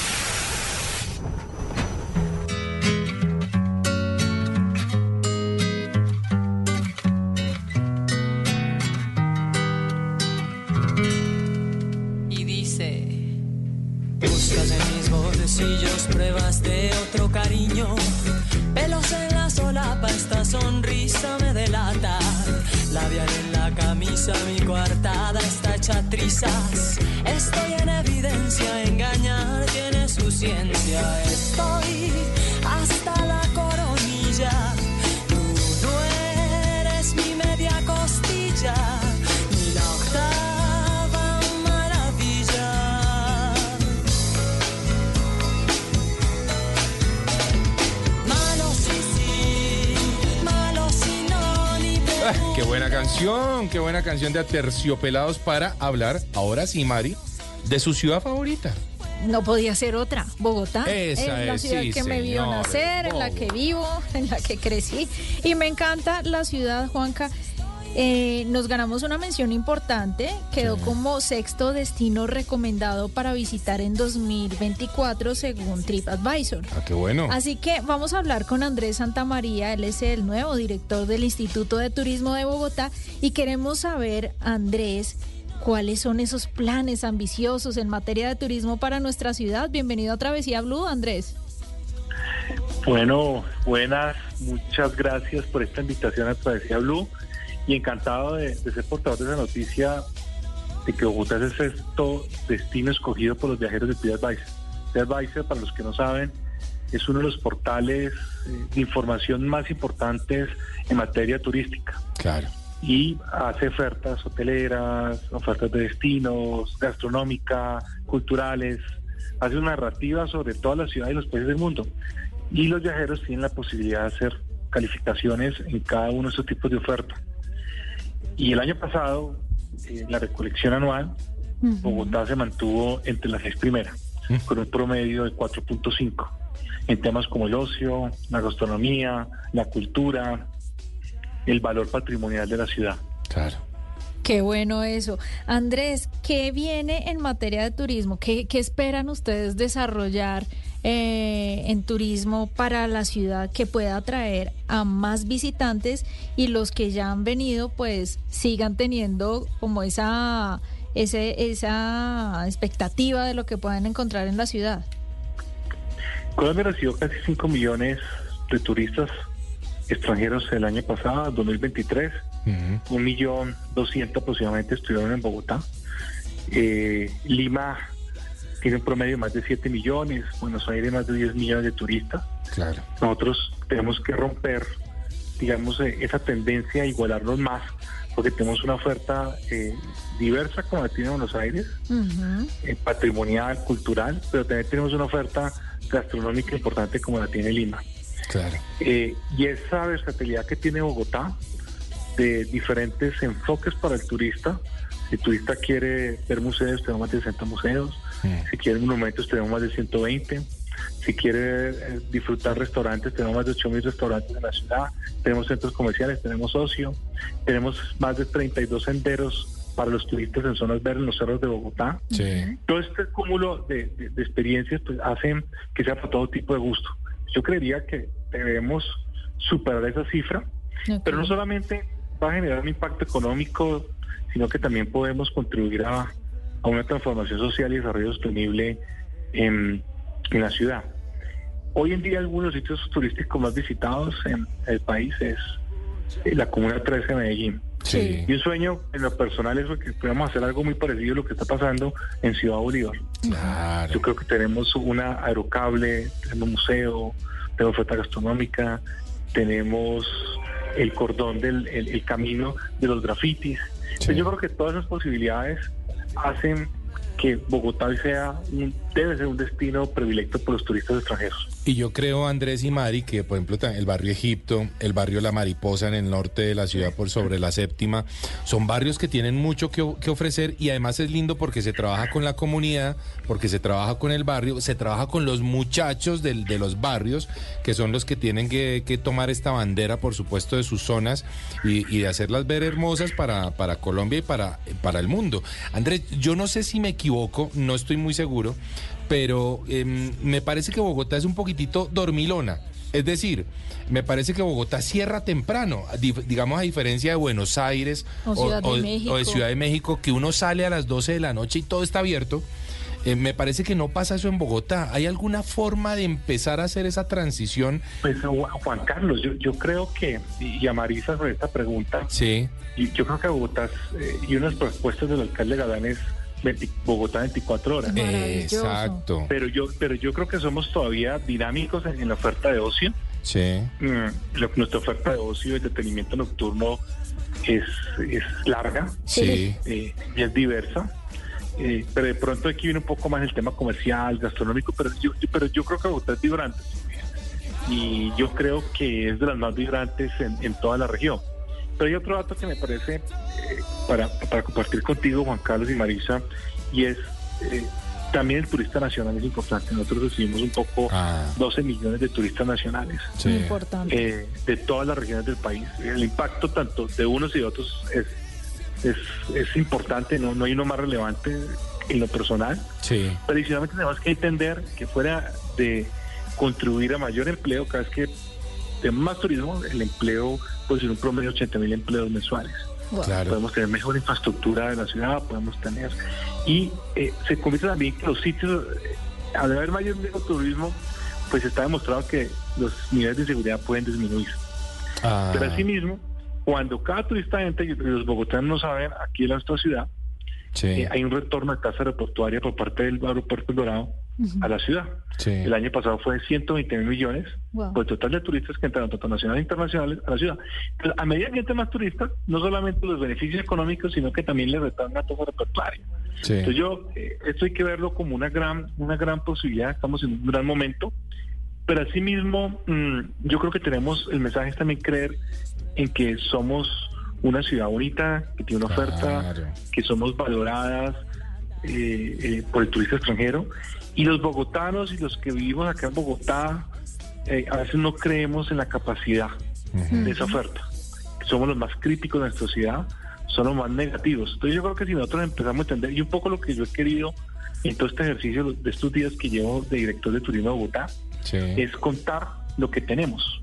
Speaker 2: Canción, de Aterciopelados para hablar, ahora sí, Mari, de su ciudad favorita.
Speaker 3: No podía ser otra. Bogotá
Speaker 2: Esa
Speaker 3: es la
Speaker 2: es,
Speaker 3: ciudad
Speaker 2: sí,
Speaker 3: que me vio nacer, en la que vivo, en la que crecí. Y me encanta la ciudad, Juanca. Eh, nos ganamos una mención importante, quedó como sexto destino recomendado para visitar en 2024 según TripAdvisor.
Speaker 2: Ah, qué bueno.
Speaker 3: Así que vamos a hablar con Andrés Santamaría, él es el nuevo director del Instituto de Turismo de Bogotá y queremos saber, Andrés, cuáles son esos planes ambiciosos en materia de turismo para nuestra ciudad. Bienvenido a Travesía Blue, Andrés.
Speaker 17: Bueno, buenas, muchas gracias por esta invitación a Travesía Blue y encantado de, de ser portador de esa noticia de que Bogotá es el sexto destino escogido por los viajeros de TripAdvisor. TripAdvisor, para los que no saben, es uno de los portales eh, de información más importantes en materia turística
Speaker 2: Claro.
Speaker 17: y hace ofertas hoteleras, ofertas de destinos, gastronómica, culturales, hace una narrativa sobre todas las ciudades y los países del mundo. Y los viajeros tienen la posibilidad de hacer calificaciones en cada uno de esos tipos de ofertas. Y el año pasado, eh, la recolección anual, Bogotá se mantuvo entre las seis primeras, con un promedio de 4.5 en temas como el ocio, la gastronomía, la cultura, el valor patrimonial de la ciudad.
Speaker 2: Claro.
Speaker 3: Qué bueno eso. Andrés, ¿qué viene en materia de turismo? ¿Qué, qué esperan ustedes desarrollar eh, en turismo para la ciudad que pueda atraer a más visitantes y los que ya han venido pues sigan teniendo como esa, ese, esa expectativa de lo que puedan encontrar en la ciudad?
Speaker 17: Colombia recibió casi 5 millones de turistas extranjeros el año pasado, 2023. Un millón doscientos aproximadamente estuvieron en Bogotá. Eh, Lima tiene un promedio de más de 7 millones, Buenos Aires más de 10 millones de turistas.
Speaker 2: Claro.
Speaker 17: Nosotros tenemos que romper, digamos, eh, esa tendencia a igualarnos más, porque tenemos una oferta eh, diversa como la tiene Buenos Aires, eh, patrimonial, cultural, pero también tenemos una oferta gastronómica importante como la tiene Lima.
Speaker 2: Claro.
Speaker 17: Eh, y esa versatilidad que tiene Bogotá de diferentes enfoques para el turista Si el turista quiere ver museos, tenemos más de 60 museos. Si quiere monumentos, tenemos más de 120. Si quiere eh, disfrutar restaurantes, tenemos más de 8.000 restaurantes en la ciudad. Tenemos centros comerciales, tenemos ocio. Tenemos más de 32 senderos para los turistas en zonas verdes en los cerros de Bogotá.
Speaker 2: Sí.
Speaker 17: Todo este cúmulo de, de- de experiencias pues, hacen que sea para todo tipo de gusto. Yo creería que debemos superar esa cifra, pero no solamente va a generar un impacto económico, sino que también podemos contribuir a, a una transformación social y desarrollo sostenible en, en la ciudad. Hoy en día algunos sitios turísticos más visitados en el país es eh, la Comuna 13 de Medellín.
Speaker 2: Sí.
Speaker 17: Y un sueño en lo personal es que podamos hacer algo muy parecido a lo que está pasando en Ciudad Bolívar.
Speaker 2: Claro.
Speaker 17: Yo creo que tenemos una aerocable, tenemos museo, tenemos oferta gastronómica, tenemos el cordón del el, el camino de los grafitis. Entonces, yo creo que todas esas posibilidades hacen que Bogotá hoy sea debe ser un destino predilecto por los turistas extranjeros.
Speaker 2: Y yo creo, Andrés y Mari, que por ejemplo el barrio Egipto, el barrio La Mariposa en el norte de la ciudad por sobre la séptima, son barrios que tienen mucho que ofrecer y además es lindo porque se trabaja con la comunidad, porque se trabaja con el barrio, se trabaja con los muchachos del- de los barrios, que son los que tienen que, que tomar esta bandera, por supuesto, de sus zonas y, y de hacerlas ver hermosas para, para Colombia y para, para el mundo. Andrés, yo no sé si me equivoco, no estoy muy seguro, pero em, me parece que Bogotá es un poquitito dormilona. Es decir, me parece que Bogotá cierra temprano, di- digamos a diferencia de Buenos Aires
Speaker 3: O Ciudad de
Speaker 2: o
Speaker 3: México.
Speaker 2: de Ciudad de México, que uno sale a las 12 de la noche y todo está abierto. Eh, me parece que no pasa eso en Bogotá. ¿Hay alguna forma de empezar a hacer esa transición?
Speaker 17: Pues Ju- Juan Carlos, yo, yo creo que, y a Marisa sobre esta pregunta,
Speaker 2: Sí.
Speaker 17: y yo creo que Bogotá, eh, y unas propuestas del alcalde Galán es 20 Bogotá 24 horas.
Speaker 2: Exacto.
Speaker 17: Pero yo, pero yo creo que somos todavía dinámicos en, en la oferta de ocio.
Speaker 2: Sí.
Speaker 17: Mm, lo- nuestra oferta de ocio y entretenimiento nocturno es, es larga
Speaker 2: Sí.
Speaker 17: eh, y es diversa. Eh, pero de pronto aquí viene un poco más el tema comercial, gastronómico, pero yo, yo- pero yo creo que Bogotá es vibrante. Y yo creo que es de las más vibrantes en, en toda la región. Pero hay otro dato que me parece eh, para, para compartir contigo, Juan Carlos y Marisa, y es eh, también el turista nacional es importante. Nosotros recibimos un poco 12 millones de turistas nacionales
Speaker 2: Sí.
Speaker 3: Importante.
Speaker 17: eh, de todas las regiones del país. El impacto tanto de unos y de otros es, es, es importante, no, no hay uno más relevante en lo personal.
Speaker 2: Sí.
Speaker 17: Pero adicionalmente tenemos que entender que fuera de contribuir a mayor empleo, cada vez que tenemos más turismo, el empleo puede ser un promedio de 80 mil empleos mensuales.
Speaker 2: Claro.
Speaker 17: Podemos tener mejor infraestructura de la ciudad, podemos tener. Y eh, se convierte también que los sitios, eh, al haber mayor turismo, pues está demostrado que los niveles de seguridad pueden disminuir.
Speaker 2: Ah.
Speaker 17: Pero asimismo, cuando cada turista entra, y los bogotanos no saben, aquí en nuestra ciudad,
Speaker 2: Sí.
Speaker 17: eh, hay un retorno de tasa aeroportuaria por parte del aeropuerto Dorado a la ciudad.
Speaker 2: Sí.
Speaker 17: El año pasado fue 120 mil millones
Speaker 3: Wow.
Speaker 17: por el total de turistas que entran, tanto nacionales e internacionales, a la ciudad. Entonces, a medida que entran más turistas, no solamente los beneficios económicos, sino que también les retorna la tasa aeroportuaria.
Speaker 2: Sí.
Speaker 17: Entonces yo, eh, esto hay que verlo como una gran, una gran posibilidad, estamos en un gran momento, pero asimismo mm, yo creo que tenemos, el mensaje es también creer en que somos una ciudad bonita, que tiene una oferta, que somos valoradas eh, eh, por el turista extranjero, y los bogotanos y los que vivimos acá en Bogotá, eh, a veces no creemos en la capacidad de esa oferta. Somos los más críticos de nuestra sociedad, son los más negativos. Entonces yo creo que si nosotros empezamos a entender, y un poco lo que yo he querido en todo este ejercicio de estos días que llevo de director de turismo de Bogotá,
Speaker 2: Sí.
Speaker 17: es contar lo que tenemos.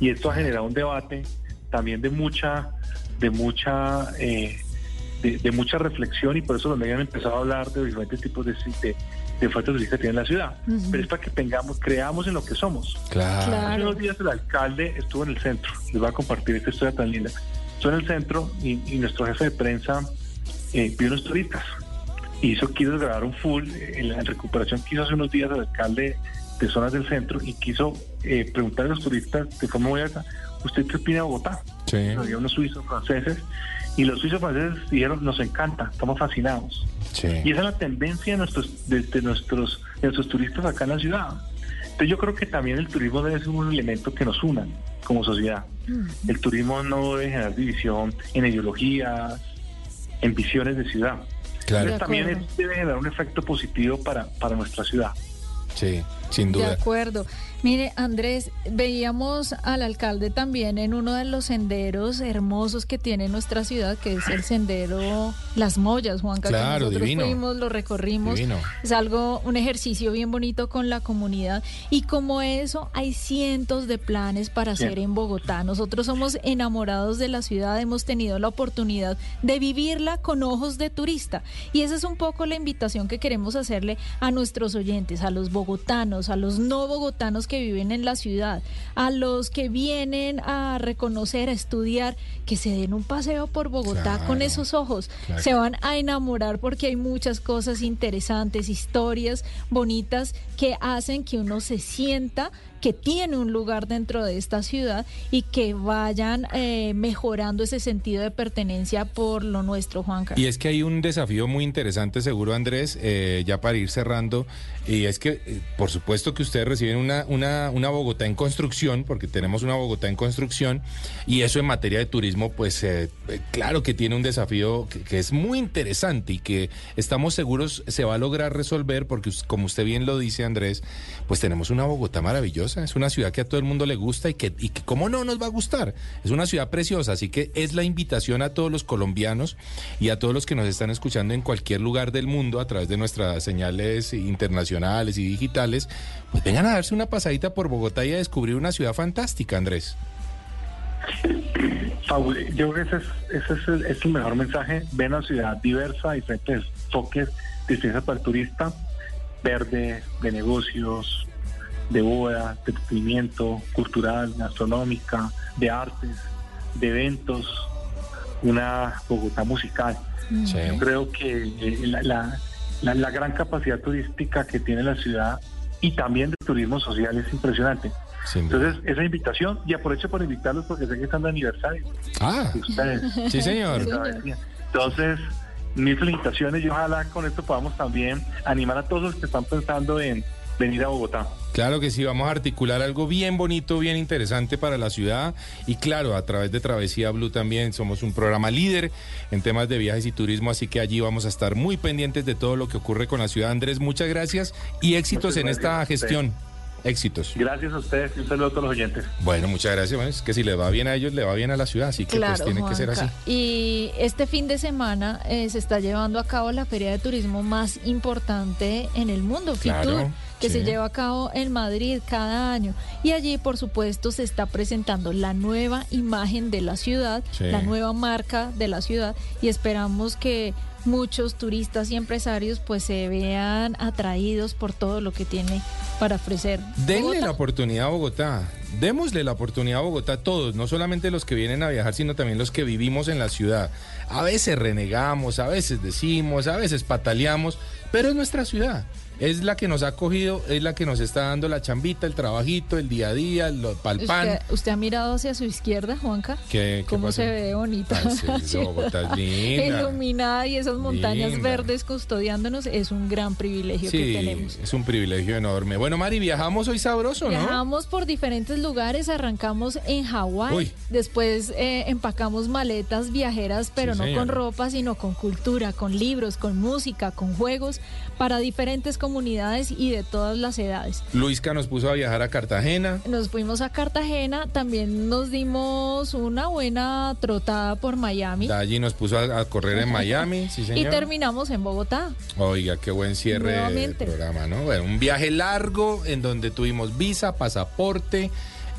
Speaker 17: Y esto ha generado un debate también de mucha, de mucha, eh, de, de mucha reflexión y por eso los medios han empezado a hablar de diferentes tipos de, de, de ofertas turísticas que tiene la ciudad.
Speaker 2: Ujú.
Speaker 17: Pero es para que tengamos, creamos en lo que somos.
Speaker 2: Claro.
Speaker 17: Hace unos días el alcalde estuvo en el centro. Les voy a compartir esta historia tan linda. Estuvo en el centro y, y nuestro jefe de prensa eh, vio unos turistas. Hizo, quiso grabar un full en la recuperación que hizo hace unos días el alcalde de zonas del centro y quiso eh, preguntar a los turistas de forma muy alta, ¿usted qué opina de Bogotá?
Speaker 2: Sí.
Speaker 17: Había unos suizos franceses y los suizos franceses dijeron, nos encanta, estamos fascinados.
Speaker 2: Sí.
Speaker 17: Y esa es la tendencia de nuestros, de, de nuestros, de nuestros turistas acá en la ciudad. Entonces yo creo que también el turismo debe ser un elemento que nos una como sociedad. El turismo no debe generar división en ideologías, en visiones de ciudad.
Speaker 2: Claro.
Speaker 17: Entonces, también debe generar un efecto positivo para, para nuestra ciudad.
Speaker 2: Sí, sin
Speaker 3: De
Speaker 2: duda.
Speaker 3: acuerdo. Mire, Andrés, veíamos al alcalde también en uno de los senderos hermosos que tiene nuestra ciudad, que es el sendero Las Mollas, Juanca. que
Speaker 2: Claro,
Speaker 3: nosotros
Speaker 2: divino.
Speaker 3: fuimos, lo recorrimos.
Speaker 2: Divino.
Speaker 3: Es algo, un ejercicio bien bonito con la comunidad. Y como eso, hay cientos de planes para hacer
Speaker 17: Bien.
Speaker 3: en Bogotá. Nosotros somos enamorados de la ciudad, hemos tenido la oportunidad de vivirla con ojos de turista. Y esa es un poco la invitación que queremos hacerle a nuestros oyentes, a los bogotanos, a los no bogotanos que viven en la ciudad, a los que vienen a reconocer, a estudiar, que se den un paseo por Bogotá con esos ojos.
Speaker 2: claro.
Speaker 3: Se van a enamorar porque hay muchas cosas interesantes, historias bonitas que hacen que uno se sienta que tiene un lugar dentro de esta ciudad y que vayan eh, mejorando ese sentido de pertenencia por lo nuestro, Juanca.
Speaker 2: Y es que hay un desafío muy interesante, seguro Andrés, eh, ya para ir cerrando, y es que eh, por supuesto que ustedes reciben una, una, Bogotá en construcción, porque tenemos una Bogotá en construcción, y eso en materia de turismo, pues claro que tiene un desafío que, es muy interesante y que estamos seguros se va a lograr resolver, porque como usted bien lo dice Andrés, pues tenemos una Bogotá maravillosa, es una ciudad que a todo el mundo le gusta y que, y que cómo no nos va a gustar, es una ciudad preciosa, así que es la invitación a todos los colombianos y a todos los que nos están escuchando en cualquier lugar del mundo a través de nuestras señales internacionales y digitales, pues vengan a darse una pasadita por Bogotá y a descubrir una ciudad fantástica, Andrés.
Speaker 17: Yo creo que ese es, ese es, el, es el mejor mensaje. Ven a una ciudad diversa, diferentes enfoques, distintas para el turista, verde, de negocios, de boda, de entretenimiento, cultural, gastronómica, de artes, de eventos, una Bogotá musical.
Speaker 2: Sí.
Speaker 17: Yo creo que eh, la, la- la- la gran capacidad turística que tiene la ciudad y también de turismo social es impresionante. Entonces, esa invitación, y aprovecho por invitarlos porque sé que están de aniversario.
Speaker 2: Ah,
Speaker 17: de ustedes.
Speaker 2: sí señor.
Speaker 17: Entonces, mil felicitaciones y ojalá con esto podamos también animar a todos los que están pensando en venir a Bogotá.
Speaker 2: Claro que sí, vamos a articular algo bien bonito, bien interesante para la ciudad y claro, a través de Travesía Blue también somos un programa líder en temas de viajes y turismo, así que allí vamos a estar muy pendientes de todo lo que ocurre con la ciudad. Andrés, muchas gracias y éxitos
Speaker 17: Muchas
Speaker 2: en esta
Speaker 17: gracias
Speaker 2: gestión. Éxitos.
Speaker 17: Gracias a ustedes y un saludo a todos los oyentes.
Speaker 2: Bueno, muchas gracias. Bueno, es que si les va bien a ellos, le va bien a la ciudad, así que pues tiene que ser así.
Speaker 3: Y este fin de semana eh, se está llevando a cabo la feria de turismo más importante en el mundo,
Speaker 2: Claro,
Speaker 3: Fitur, que
Speaker 2: sí.
Speaker 3: se lleva a cabo en Madrid cada año. Y allí, por supuesto, se está presentando la nueva imagen de la ciudad,
Speaker 2: Sí.
Speaker 3: la nueva marca de la ciudad, y esperamos que muchos turistas y empresarios pues se vean atraídos por todo lo que tiene para ofrecer.
Speaker 2: Denle
Speaker 3: Bogotá.
Speaker 2: la oportunidad a Bogotá. Démosle la oportunidad a Bogotá a todos, no solamente los que vienen a viajar, sino también los que vivimos en la ciudad. A veces renegamos, a veces decimos, a veces pataleamos, pero es nuestra ciudad. Es la que nos ha acogido, es la que nos está dando la chambita, el trabajito, el día a día, lo palpan.
Speaker 3: ¿Usted, usted ha mirado hacia su izquierda, Juanca?
Speaker 2: ¿Qué, qué
Speaker 3: ¿Cómo
Speaker 2: pasó?
Speaker 3: se ve bonita?
Speaker 2: Bogotá linda.
Speaker 3: Iluminada y esas montañas
Speaker 2: Linda.
Speaker 3: verdes custodiándonos es un gran privilegio que tenemos.
Speaker 2: es un privilegio enorme. Bueno, Mari, viajamos hoy sabroso, ¿no?
Speaker 3: Viajamos por diferentes lugares, arrancamos en Hawái, después eh, empacamos maletas viajeras, pero
Speaker 2: Sí,
Speaker 3: no con ropa, sino con cultura, con libros, con música, con juegos, para diferentes comunidades y de todas las edades.
Speaker 2: Luisca nos puso a viajar a Cartagena.
Speaker 3: Nos fuimos a Cartagena, también nos dimos una buena trotada por Miami
Speaker 2: allí nos puso a, a correr en Miami, sí
Speaker 3: y
Speaker 2: señor.
Speaker 3: terminamos en Bogotá.
Speaker 2: Oiga, qué buen cierre del programa, ¿no? Bueno, un viaje largo en donde tuvimos visa, pasaporte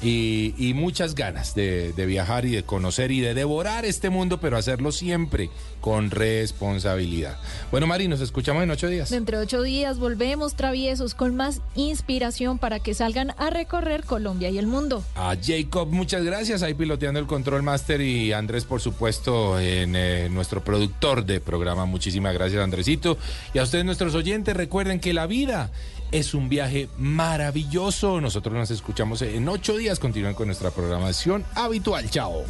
Speaker 2: y, y muchas ganas de, de viajar y de conocer y de devorar este mundo, pero hacerlo siempre con responsabilidad. Bueno, Mari, nos escuchamos en ocho días.
Speaker 3: Dentro de ocho días volvemos traviesos con más inspiración para que salgan a recorrer Colombia y el mundo.
Speaker 2: A Jacob, muchas gracias, ahí piloteando el Control Master y Andrés, por supuesto, en eh, nuestro productor de programa. Muchísimas gracias, Andresito. Y a ustedes, nuestros oyentes, recuerden que la vida es un viaje maravilloso. Nosotros nos escuchamos en ocho días. Continúen con nuestra programación habitual. Chao.